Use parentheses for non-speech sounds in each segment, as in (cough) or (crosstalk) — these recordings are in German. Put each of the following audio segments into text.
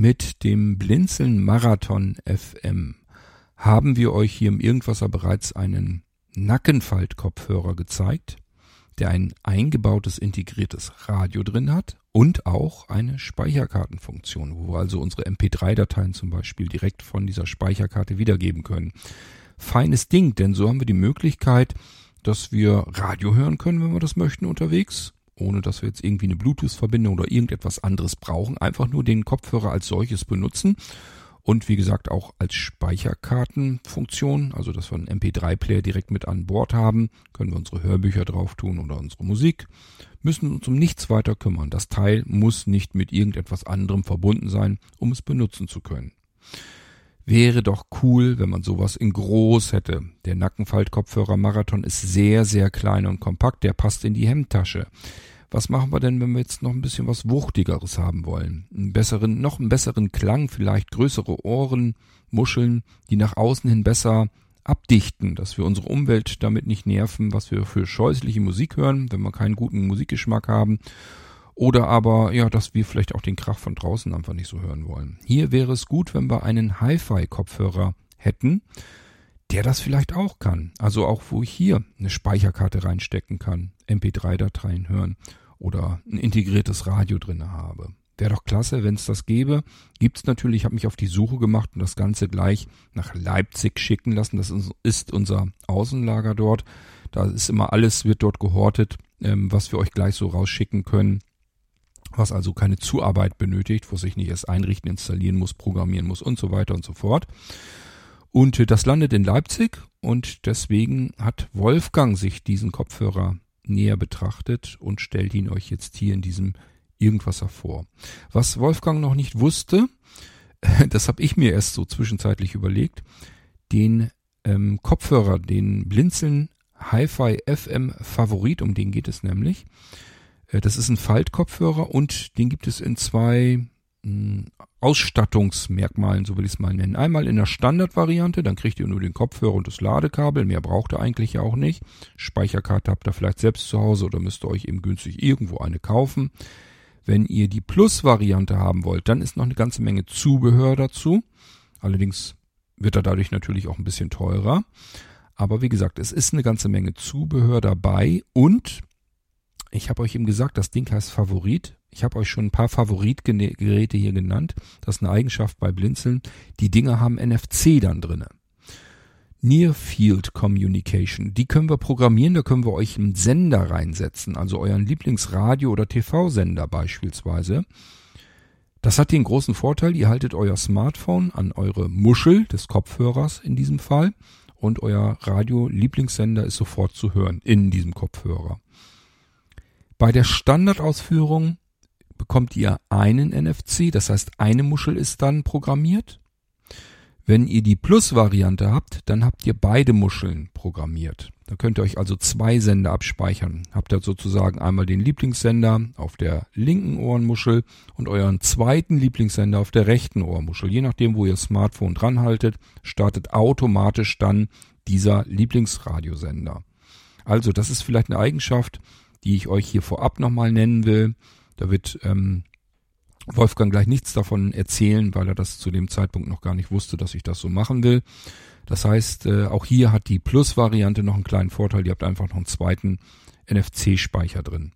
Mit dem Blinzeln Marathon FM haben wir euch hier im Irgendwasser bereits einen Nackenfaltkopfhörer gezeigt, der ein eingebautes integriertes Radio drin hat und auch eine Speicherkartenfunktion, wo wir also unsere MP3-Dateien zum Beispiel direkt von dieser Speicherkarte wiedergeben können. Feines Ding, denn so haben wir die Möglichkeit, dass wir Radio hören können, wenn wir das möchten unterwegs, ohne dass wir jetzt irgendwie eine Bluetooth-Verbindung oder irgendetwas anderes brauchen. Einfach nur den Kopfhörer als solches benutzen und wie gesagt auch als Speicherkartenfunktion, also dass wir einen MP3-Player direkt mit an Bord haben, können wir unsere Hörbücher drauf tun oder unsere Musik, müssen uns um nichts weiter kümmern. Das Teil muss nicht mit irgendetwas anderem verbunden sein, um es benutzen zu können. Wäre doch cool, wenn man sowas in groß hätte. Der Nackenfaltkopfhörer Marathon ist sehr, sehr klein und kompakt, der passt in die Hemdtasche. Was machen wir denn, wenn wir jetzt noch ein bisschen was Wuchtigeres haben wollen? Einen besseren, noch einen besseren Klang, vielleicht größere Ohren, Muscheln, die nach außen hin besser abdichten, dass wir unsere Umwelt damit nicht nerven, was wir für scheußliche Musik hören, wenn wir keinen guten Musikgeschmack haben. Oder aber, ja, dass wir vielleicht auch den Krach von draußen einfach nicht so hören wollen. Hier wäre es gut, wenn wir einen Hi-Fi-Kopfhörer hätten, der das vielleicht auch kann. Also auch, wo ich hier eine Speicherkarte reinstecken kann, MP3-Dateien hören oder ein integriertes Radio drinne habe. Wäre doch klasse, wenn es das gäbe. Gibt's natürlich, ich habe mich auf die Suche gemacht und das Ganze gleich nach Leipzig schicken lassen. Das ist unser Außenlager dort. Da ist immer alles, wird dort gehortet, ähm, was wir euch gleich so rausschicken können. Was also keine Zuarbeit benötigt, wo sich nicht erst einrichten, installieren muss, programmieren muss und so weiter und so fort. Und das landet in Leipzig und deswegen hat Wolfgang sich diesen Kopfhörer näher betrachtet und stellt ihn euch jetzt hier in diesem Irgendwasser vor. Was Wolfgang noch nicht wusste, (laughs) das habe ich mir erst so zwischenzeitlich überlegt, den ähm, Kopfhörer, den Blinzeln Hi-Fi FM Favorit, um den geht es nämlich. Äh, das ist ein Faltkopfhörer und den gibt es in zwei mh, Ausstattungsmerkmalen, so will ich es mal nennen. Einmal in der Standardvariante, dann kriegt ihr nur den Kopfhörer und das Ladekabel, mehr braucht ihr eigentlich ja auch nicht. Speicherkarte habt ihr vielleicht selbst zu Hause oder müsst ihr euch eben günstig irgendwo eine kaufen. Wenn ihr die Plus-Variante haben wollt, dann ist noch eine ganze Menge Zubehör dazu. Allerdings wird er dadurch natürlich auch ein bisschen teurer. Aber wie gesagt, es ist eine ganze Menge Zubehör dabei und ich habe euch eben gesagt, das Ding heißt Favorit. Ich habe euch schon ein paar Favoritgeräte hier genannt. Das ist eine Eigenschaft bei Blinzeln. Die Dinger haben NFC dann drinne. Near Field Communication. Die können wir programmieren, da können wir euch einen Sender reinsetzen, also euren Lieblingsradio- oder TV-Sender beispielsweise. Das hat den großen Vorteil, ihr haltet euer Smartphone an eure Muschel des Kopfhörers in diesem Fall und euer Radio-Lieblingssender ist sofort zu hören in diesem Kopfhörer. Bei der Standardausführung bekommt ihr einen NFC, das heißt eine Muschel ist dann programmiert. Wenn ihr die Plus-Variante habt, dann habt ihr beide Muscheln programmiert. Da könnt ihr euch also zwei Sender abspeichern. Habt ihr sozusagen einmal den Lieblingssender auf der linken Ohrenmuschel und euren zweiten Lieblingssender auf der rechten Ohrmuschel. Je nachdem, wo ihr Smartphone dran haltet, startet automatisch dann dieser Lieblingsradiosender. Also, das ist vielleicht eine Eigenschaft, die ich euch hier vorab nochmal nennen will. Da wird ähm, Wolfgang gleich nichts davon erzählen, weil er das zu dem Zeitpunkt noch gar nicht wusste, dass ich das so machen will. Das heißt, äh, auch hier hat die Plus-Variante noch einen kleinen Vorteil. Ihr habt einfach noch einen zweiten NFC-Speicher drin.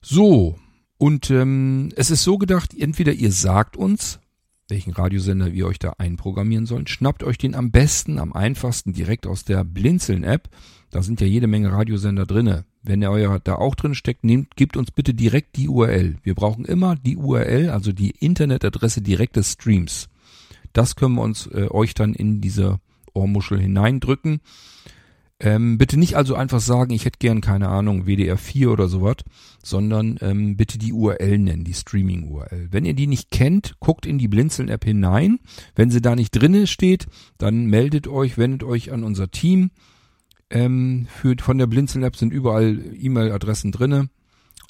So, und ähm, es ist so gedacht, entweder ihr sagt uns, welchen Radiosender wir euch da einprogrammieren sollen, schnappt euch den am besten, am einfachsten direkt aus der Blinzeln-App. Da sind ja jede Menge Radiosender drinne. Wenn ihr euer da auch drin steckt, nehmt, gebt uns bitte direkt die URL. Wir brauchen immer die URL, also die Internetadresse direkt des Streams. Das können wir uns äh, euch dann in diese Ohrmuschel hineindrücken. Ähm, bitte nicht also einfach sagen, ich hätte gern, keine Ahnung, WDR 4 oder sowas, sondern ähm, bitte die URL nennen, die Streaming-URL. Wenn ihr die nicht kennt, guckt in die Blinzeln-App hinein. Wenn sie da nicht drinne steht, dann meldet euch, wendet euch an unser Team ähm, für, von der Blinzeln-App sind überall E-Mail-Adressen drinne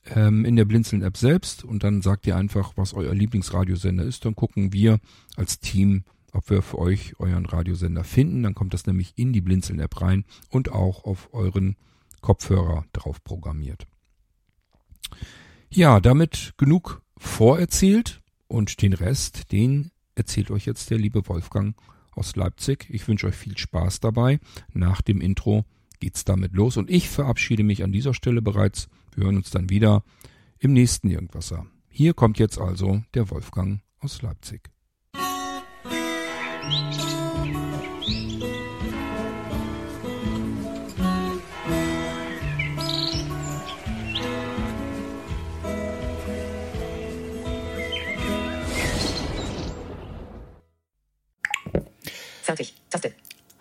ähm, in der Blinzeln-App selbst und dann sagt ihr einfach, was euer Lieblingsradiosender ist. Dann gucken wir als Team, ob wir für euch euren Radiosender finden. Dann kommt das nämlich in die Blinzeln-App rein und auch auf euren Kopfhörer drauf programmiert. Ja, damit genug vorerzählt Und den Rest, den erzählt euch jetzt der liebe Wolfgang aus Leipzig. Ich wünsche euch viel Spaß dabei. Nach dem Intro geht's damit los und ich verabschiede mich an dieser Stelle bereits. Wir hören uns dann wieder im nächsten Irgendwasser. Hier kommt jetzt also der Wolfgang aus Leipzig.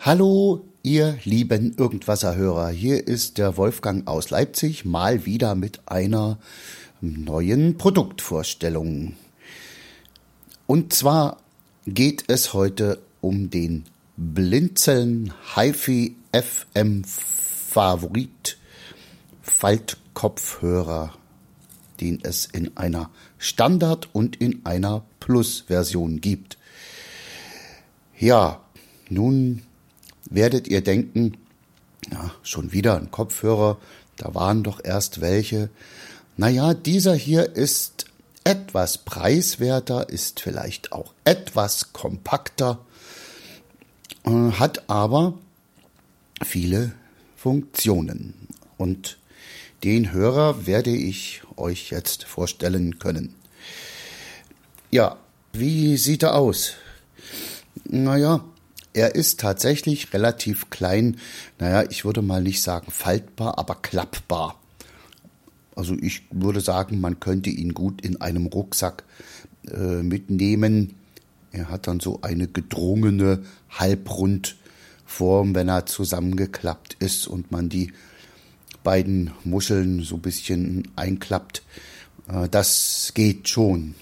Hallo, ihr lieben Irgendwasserhörer. Hier ist der Wolfgang aus Leipzig, mal wieder mit einer neuen Produktvorstellung. Und zwar geht es heute um den Blinzeln HiFi FM Favorit Faltkopfhörer, den es in einer Standard- und in einer Plus-Version gibt. Ja, nun werdet ihr denken, ja, schon wieder ein Kopfhörer, da waren doch erst welche. Naja, dieser hier ist etwas preiswerter, ist vielleicht auch etwas kompakter, äh, hat aber viele Funktionen. Und den Hörer werde ich euch jetzt vorstellen können. Ja, wie sieht er aus? Naja, er ist tatsächlich relativ klein, naja, ich würde mal nicht sagen faltbar, aber klappbar. Also ich würde sagen, man könnte ihn gut in einem Rucksack äh, mitnehmen. Er hat dann so eine gedrungene Halbrundform, wenn er zusammengeklappt ist und man die beiden Muscheln so ein bisschen einklappt. Äh, das geht schon.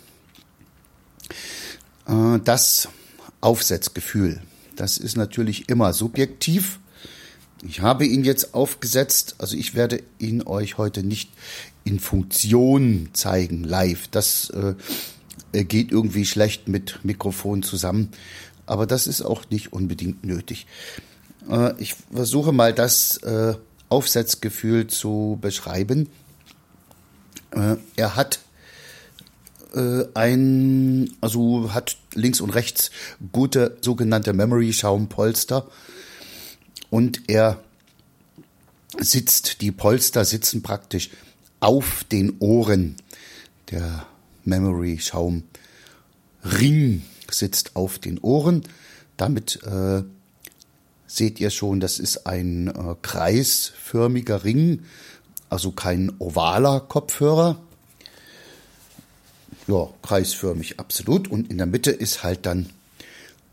Äh, das Aufsetzgefühl das ist natürlich immer subjektiv. Ich habe ihn jetzt aufgesetzt, also ich werde ihn euch heute nicht in Funktion zeigen, live. Das äh, geht irgendwie schlecht mit Mikrofon zusammen, aber das ist auch nicht unbedingt nötig. Äh, ich versuche mal das äh, Aufsetzgefühl zu beschreiben. Äh, er hat äh, ein, also hat links und rechts gute sogenannte Memory Schaumpolster und er sitzt, die Polster sitzen praktisch auf den Ohren. Der Memory Schaum Ring sitzt auf den Ohren. Damit äh, seht ihr schon, das ist ein äh, kreisförmiger Ring, also kein ovaler Kopfhörer ja, kreisförmig, absolut. Und in der Mitte ist halt dann,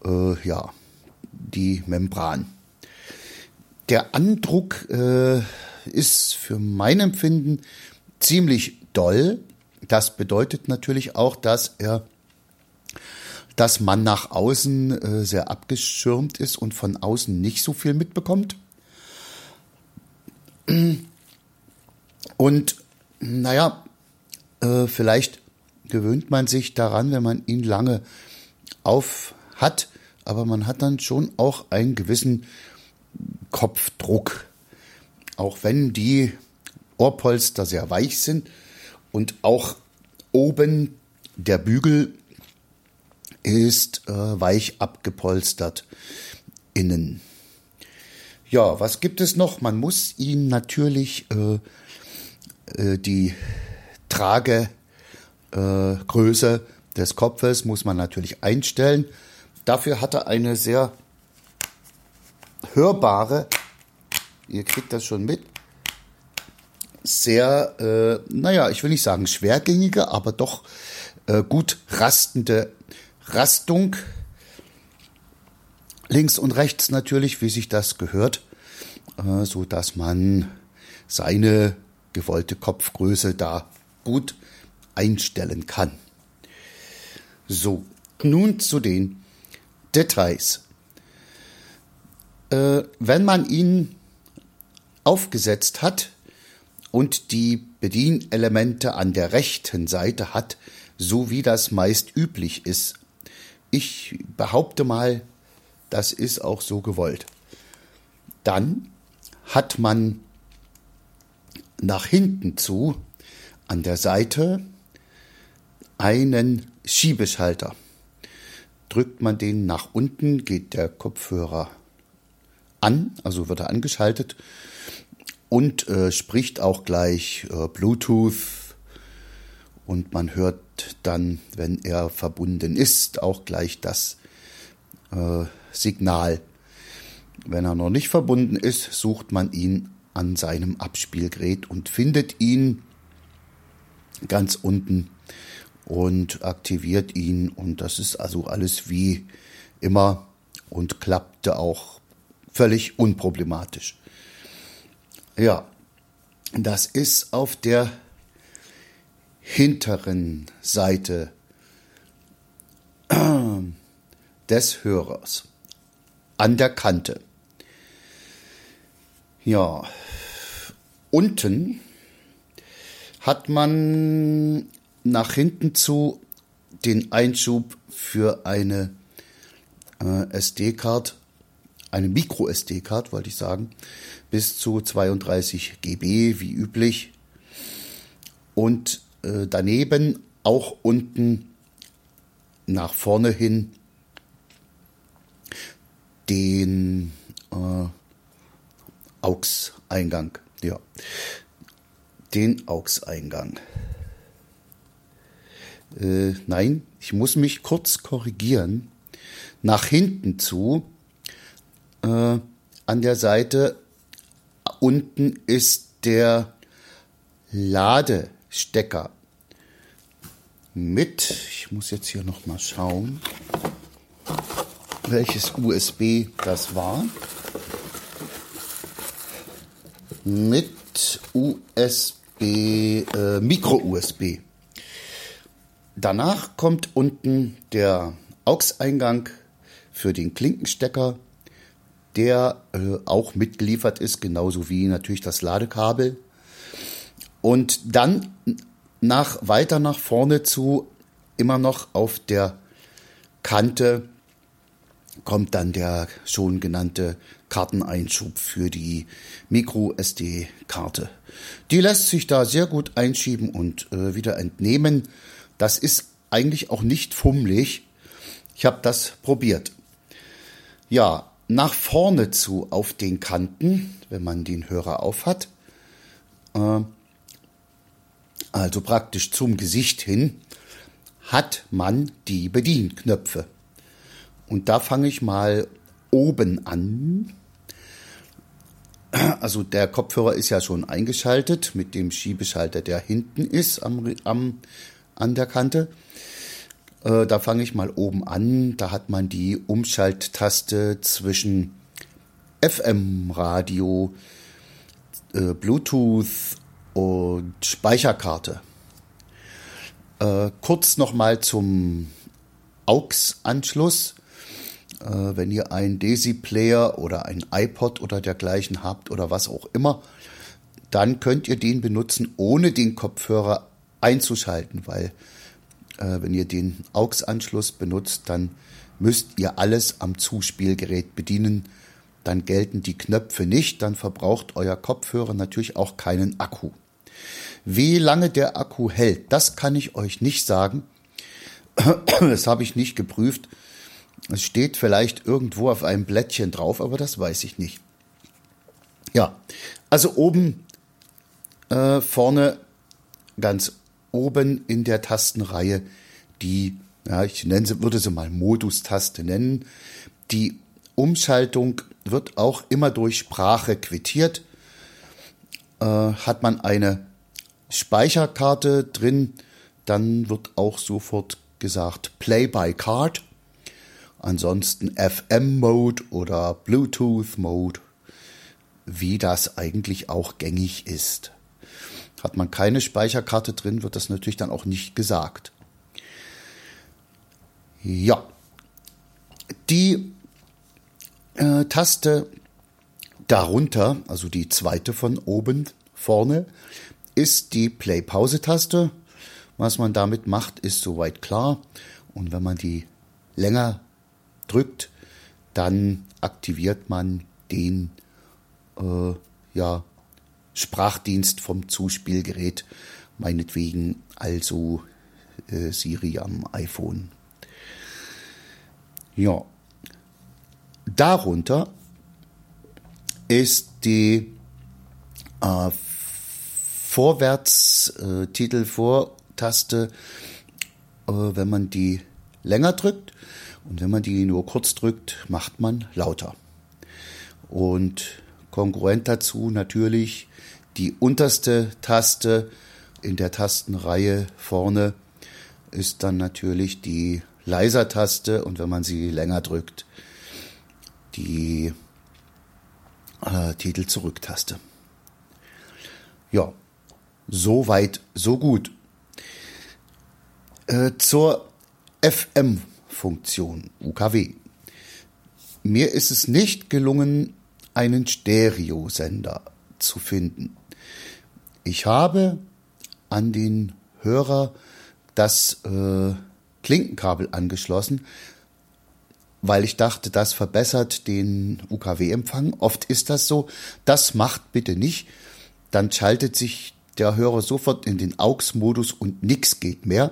äh, ja, die Membran. Der Andruck äh, ist für mein Empfinden ziemlich doll. Das bedeutet natürlich auch, dass er, dass man nach außen äh, sehr abgeschirmt ist und von außen nicht so viel mitbekommt. Und naja, äh, vielleicht gewöhnt man sich daran, wenn man ihn lange auf hat, aber man hat dann schon auch einen gewissen Kopfdruck. Auch wenn die Ohrpolster sehr weich sind und auch oben der Bügel ist äh, weich abgepolstert innen. Ja, was gibt es noch? Man muss ihn natürlich äh, äh, die Trage äh, des Kopfes muss man natürlich einstellen. Dafür hat er eine sehr hörbare, ihr kriegt das schon mit, sehr, äh, naja, ich will nicht sagen schwergängige, aber doch äh, gut rastende Rastung. Links und rechts natürlich, wie sich das gehört, äh, so dass man seine gewollte Kopfgröße da gut einstellen kann. So, nun zu den Details. Äh, wenn man ihn aufgesetzt hat und die Bedienelemente an der rechten Seite hat, so wie das meist üblich ist, ich behaupte mal, das ist auch so gewollt. Dann hat man nach hinten zu an der Seite einen Schiebeschalter. Drückt man den nach unten, geht der Kopfhörer an, also wird er angeschaltet und äh, spricht auch gleich äh, Bluetooth und man hört dann, wenn er verbunden ist, auch gleich das äh, Signal. Wenn er noch nicht verbunden ist, sucht man ihn an seinem Abspielgerät und findet ihn ganz unten und aktiviert ihn und das ist also alles wie immer und klappte auch völlig unproblematisch. Ja, das ist auf der hinteren Seite des Hörers an der Kante. Ja, unten hat man nach hinten zu den Einschub für eine äh, SD-Card, eine Micro-SD-Card, wollte ich sagen, bis zu 32 GB wie üblich. Und äh, daneben auch unten nach vorne hin den äh, AUX-Eingang. Ja, den AUX-Eingang. Äh, nein, ich muss mich kurz korrigieren. Nach hinten zu, äh, an der Seite unten ist der Ladestecker mit, ich muss jetzt hier noch mal schauen, welches USB das war. Mit USB, äh, Micro-USB. Danach kommt unten der AUX-Eingang für den Klinkenstecker, der äh, auch mitgeliefert ist, genauso wie natürlich das Ladekabel. Und dann nach, weiter nach vorne zu, immer noch auf der Kante, kommt dann der schon genannte Karteneinschub für die Micro SD-Karte. Die lässt sich da sehr gut einschieben und äh, wieder entnehmen. Das ist eigentlich auch nicht fummelig. Ich habe das probiert. Ja, nach vorne zu auf den Kanten, wenn man den Hörer auf hat, äh, also praktisch zum Gesicht hin, hat man die Bedienknöpfe. Und da fange ich mal oben an. Also der Kopfhörer ist ja schon eingeschaltet mit dem Schiebeschalter, der hinten ist am, am an der Kante. Äh, da fange ich mal oben an. Da hat man die Umschalttaste zwischen FM-Radio, äh, Bluetooth und Speicherkarte. Äh, kurz nochmal zum AUX-Anschluss. Äh, wenn ihr einen Desi-Player oder ein iPod oder dergleichen habt oder was auch immer, dann könnt ihr den benutzen, ohne den Kopfhörer einzuschalten, weil äh, wenn ihr den AUX-Anschluss benutzt, dann müsst ihr alles am Zuspielgerät bedienen. Dann gelten die Knöpfe nicht, dann verbraucht euer Kopfhörer natürlich auch keinen Akku. Wie lange der Akku hält, das kann ich euch nicht sagen. (clears throat) Das habe ich nicht geprüft. Es steht vielleicht irgendwo auf einem Blättchen drauf, aber das weiß ich nicht. Ja, also oben äh, vorne ganz oben in der Tastenreihe die, ja, ich nenne sie, würde sie mal Modus-Taste nennen. Die Umschaltung wird auch immer durch Sprache quittiert. Äh, hat man eine Speicherkarte drin, dann wird auch sofort gesagt Play by Card. Ansonsten FM-Mode oder Bluetooth-Mode, wie das eigentlich auch gängig ist. Hat man keine Speicherkarte drin, wird das natürlich dann auch nicht gesagt. Ja, die äh, Taste darunter, also die zweite von oben vorne, ist die Play-Pause-Taste. Was man damit macht, ist soweit klar. Und wenn man die länger drückt, dann aktiviert man den äh, ja, Sprachdienst vom Zuspielgerät, meinetwegen also äh, Siri am iPhone. Ja. Darunter ist die äh, Vorwärts äh, äh, wenn man die länger drückt und wenn man die nur kurz drückt, macht man lauter. Und konkurrent dazu natürlich die unterste Taste in der Tastenreihe vorne ist dann natürlich die Leiser-Taste und wenn man sie länger drückt, die äh, Titel zurück-Taste. Ja, so weit, so gut. Äh, zur FM-Funktion UKW. Mir ist es nicht gelungen, einen Stereosender zu finden. Ich habe an den Hörer das äh, Klinkenkabel angeschlossen, weil ich dachte, das verbessert den UKW-Empfang. Oft ist das so. Das macht bitte nicht. Dann schaltet sich der Hörer sofort in den AUX-Modus und nichts geht mehr.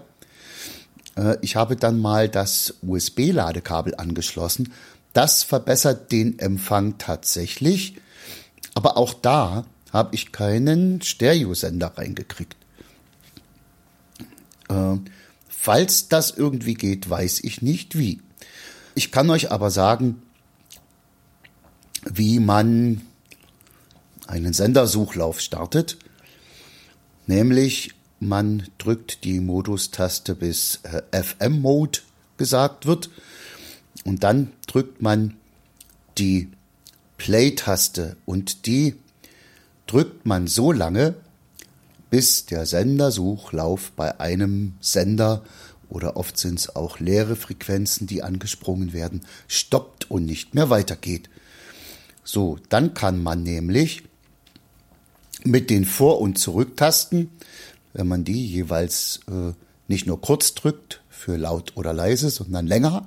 Äh, ich habe dann mal das USB-Ladekabel angeschlossen. Das verbessert den Empfang tatsächlich. Aber auch da habe ich keinen Stereosender reingekriegt. Äh, falls das irgendwie geht, weiß ich nicht wie. Ich kann euch aber sagen, wie man einen Sendersuchlauf startet. Nämlich man drückt die Modustaste bis äh, FM-Mode gesagt wird und dann drückt man die Play-Taste und die drückt man so lange, bis der Sendersuchlauf bei einem Sender oder oft sind es auch leere Frequenzen, die angesprungen werden, stoppt und nicht mehr weitergeht. So, dann kann man nämlich mit den Vor- und Zurücktasten, wenn man die jeweils äh, nicht nur kurz drückt für laut oder leise, sondern länger,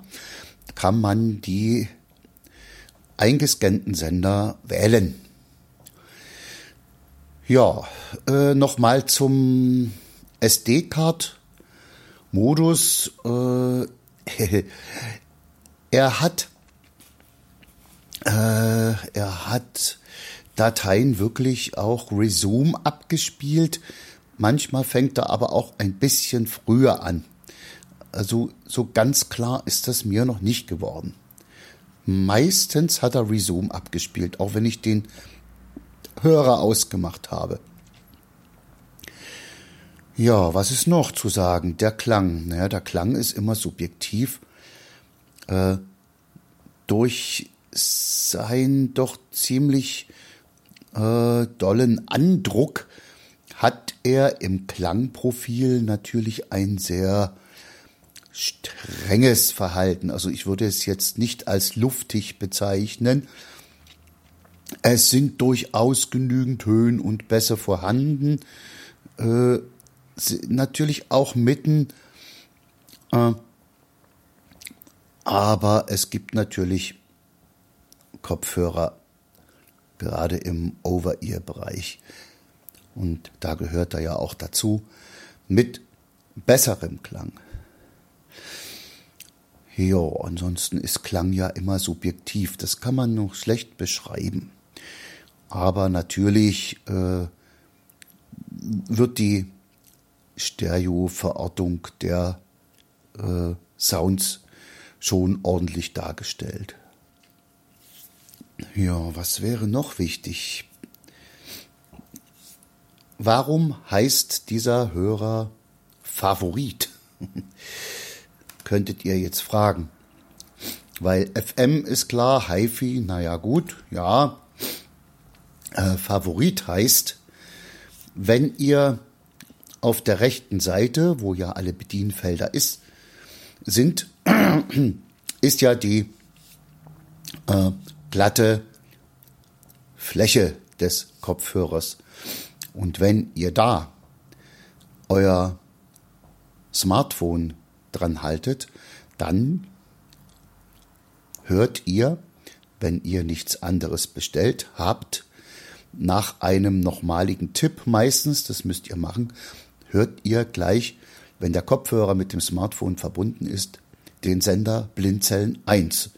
kann man die eingescannten Sender wählen. Ja, äh, nochmal zum SD-Card-Modus. Äh, (laughs) er hat äh, er hat Dateien wirklich auch Resume abgespielt. Manchmal fängt er aber auch ein bisschen früher an. Also so ganz klar ist das mir noch nicht geworden. Meistens hat er Resume abgespielt, auch wenn ich den Hörer ausgemacht habe. Ja, was ist noch zu sagen? Der Klang. Naja, der Klang ist immer subjektiv. Äh, durch sein doch ziemlich äh, dollen Andruck hat er im Klangprofil natürlich ein sehr strenges Verhalten. Also ich würde es jetzt nicht als luftig bezeichnen, es sind durchaus genügend Höhen und Bässe vorhanden. Äh, natürlich auch mitten. Äh, aber es gibt natürlich Kopfhörer, gerade im Over-Ear-Bereich. Und da gehört er ja auch dazu, mit besserem Klang. Ja, ansonsten ist Klang ja immer subjektiv. Das kann man noch schlecht beschreiben. Aber natürlich äh, wird die Stereo-Verortung der äh, Sounds schon ordentlich dargestellt. Ja, was wäre noch wichtig? Warum heißt dieser Hörer Favorit? (laughs) Könntet ihr jetzt fragen. Weil FM ist klar, HiFi, naja gut, ja, äh, Favorit heißt, wenn ihr auf der rechten Seite, wo ja alle Bedienfelder ist, sind, (clears throat) ist ja die äh, glatte Fläche des Kopfhörers. Und wenn ihr da euer Smartphone dran haltet, dann hört ihr, wenn ihr nichts anderes bestellt habt, nach einem nochmaligen Tipp meistens, das müsst ihr machen, hört ihr gleich wenn der Kopfhörer mit dem Smartphone verbunden ist, den Sender Blindzellen 1.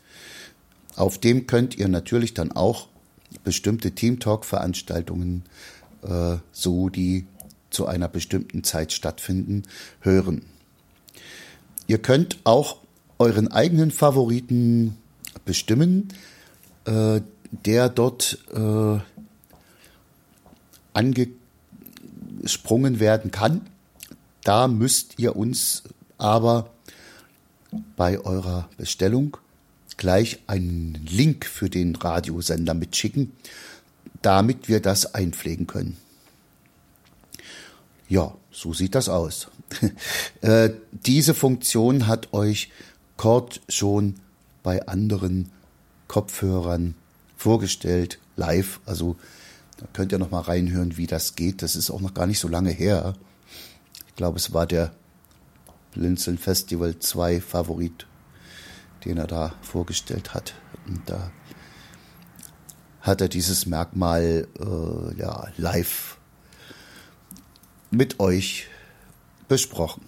Auf dem könnt ihr natürlich dann auch bestimmte Teamtalk-Veranstaltungen, äh, so die zu einer bestimmten Zeit stattfinden, hören. Ihr könnt auch euren eigenen Favoriten bestimmen, äh, der dort äh, angesprungen werden kann. Da müsst ihr uns aber bei eurer Bestellung gleich einen Link für den Radiosender mitschicken, damit wir das einpflegen können. Ja, so sieht das aus. (laughs) äh, diese Funktion hat euch Cord schon bei anderen Kopfhörern vorgestellt, live. Also da könnt ihr noch mal reinhören, wie das geht. Das ist auch noch gar nicht so lange her. Ich glaube, es war der Blinzeln Festival 2 Favorit den er da vorgestellt hat. Und da hat er dieses Merkmal äh, ja, live mit euch besprochen.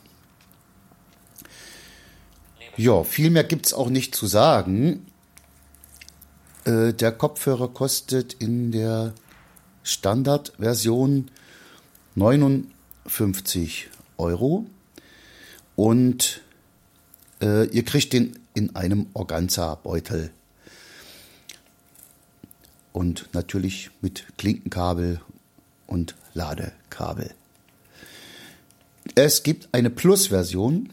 Ja, viel mehr gibt es auch nicht zu sagen. Äh, der Kopfhörer kostet in der Standardversion 59 Euro und äh, ihr kriegt den in einem Organza-Beutel. Und natürlich mit Klinkenkabel und Ladekabel. Es gibt eine Plus-Version.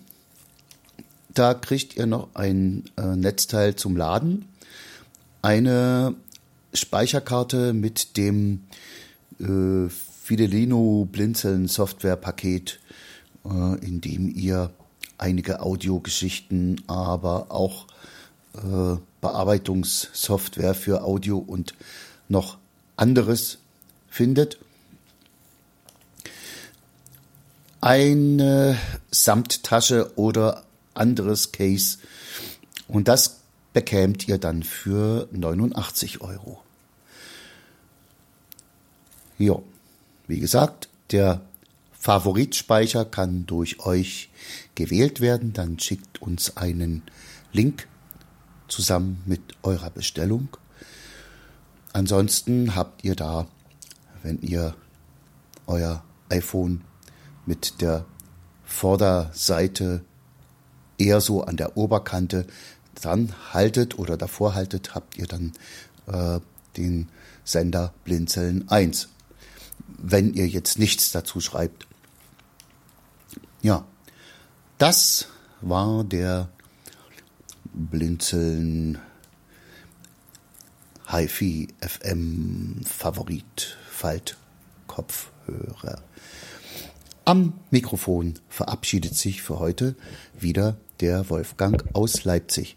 Da kriegt ihr noch ein äh, Netzteil zum Laden, eine Speicherkarte mit dem äh, Fidelino Blinzeln Software Paket, äh, in dem ihr einige Audiogeschichten, aber auch äh, Bearbeitungssoftware für Audio und noch anderes findet. Eine Samttasche oder anderes Case und das bekämt ihr dann für 89 Euro. Ja, wie gesagt, der Favoritspeicher kann durch euch gewählt werden. Dann schickt uns einen Link zusammen mit eurer Bestellung. Ansonsten habt ihr da, wenn ihr euer iPhone mit der Vorderseite eher so an der Oberkante dran haltet oder davor haltet, habt ihr dann äh, den Sender Blinzeln 1. Wenn ihr jetzt nichts dazu schreibt, ja, das war der Blinzeln HiFi FM Favorit Faltkopfhörer. Am Mikrofon verabschiedet sich für heute wieder der Wolfgang aus Leipzig.